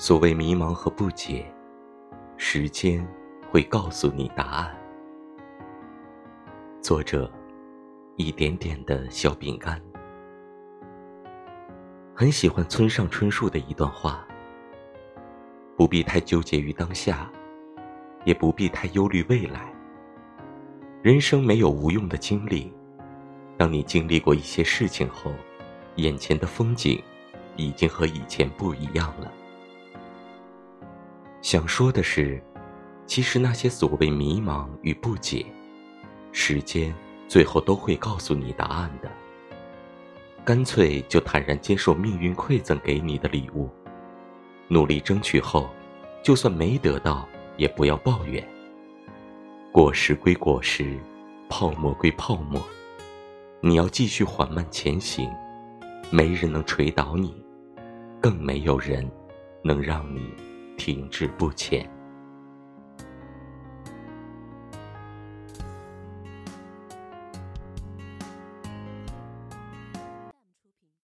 所谓迷茫和不解，时间会告诉你答案。作者：一点点的小饼干。很喜欢村上春树的一段话：不必太纠结于当下，也不必太忧虑未来。人生没有无用的经历，当你经历过一些事情后，眼前的风景已经和以前不一样了。想说的是，其实那些所谓迷茫与不解，时间最后都会告诉你答案的。干脆就坦然接受命运馈赠给你的礼物，努力争取后，就算没得到，也不要抱怨。果实归果实，泡沫归泡沫，你要继续缓慢前行。没人能捶倒你，更没有人能让你。停滞不前。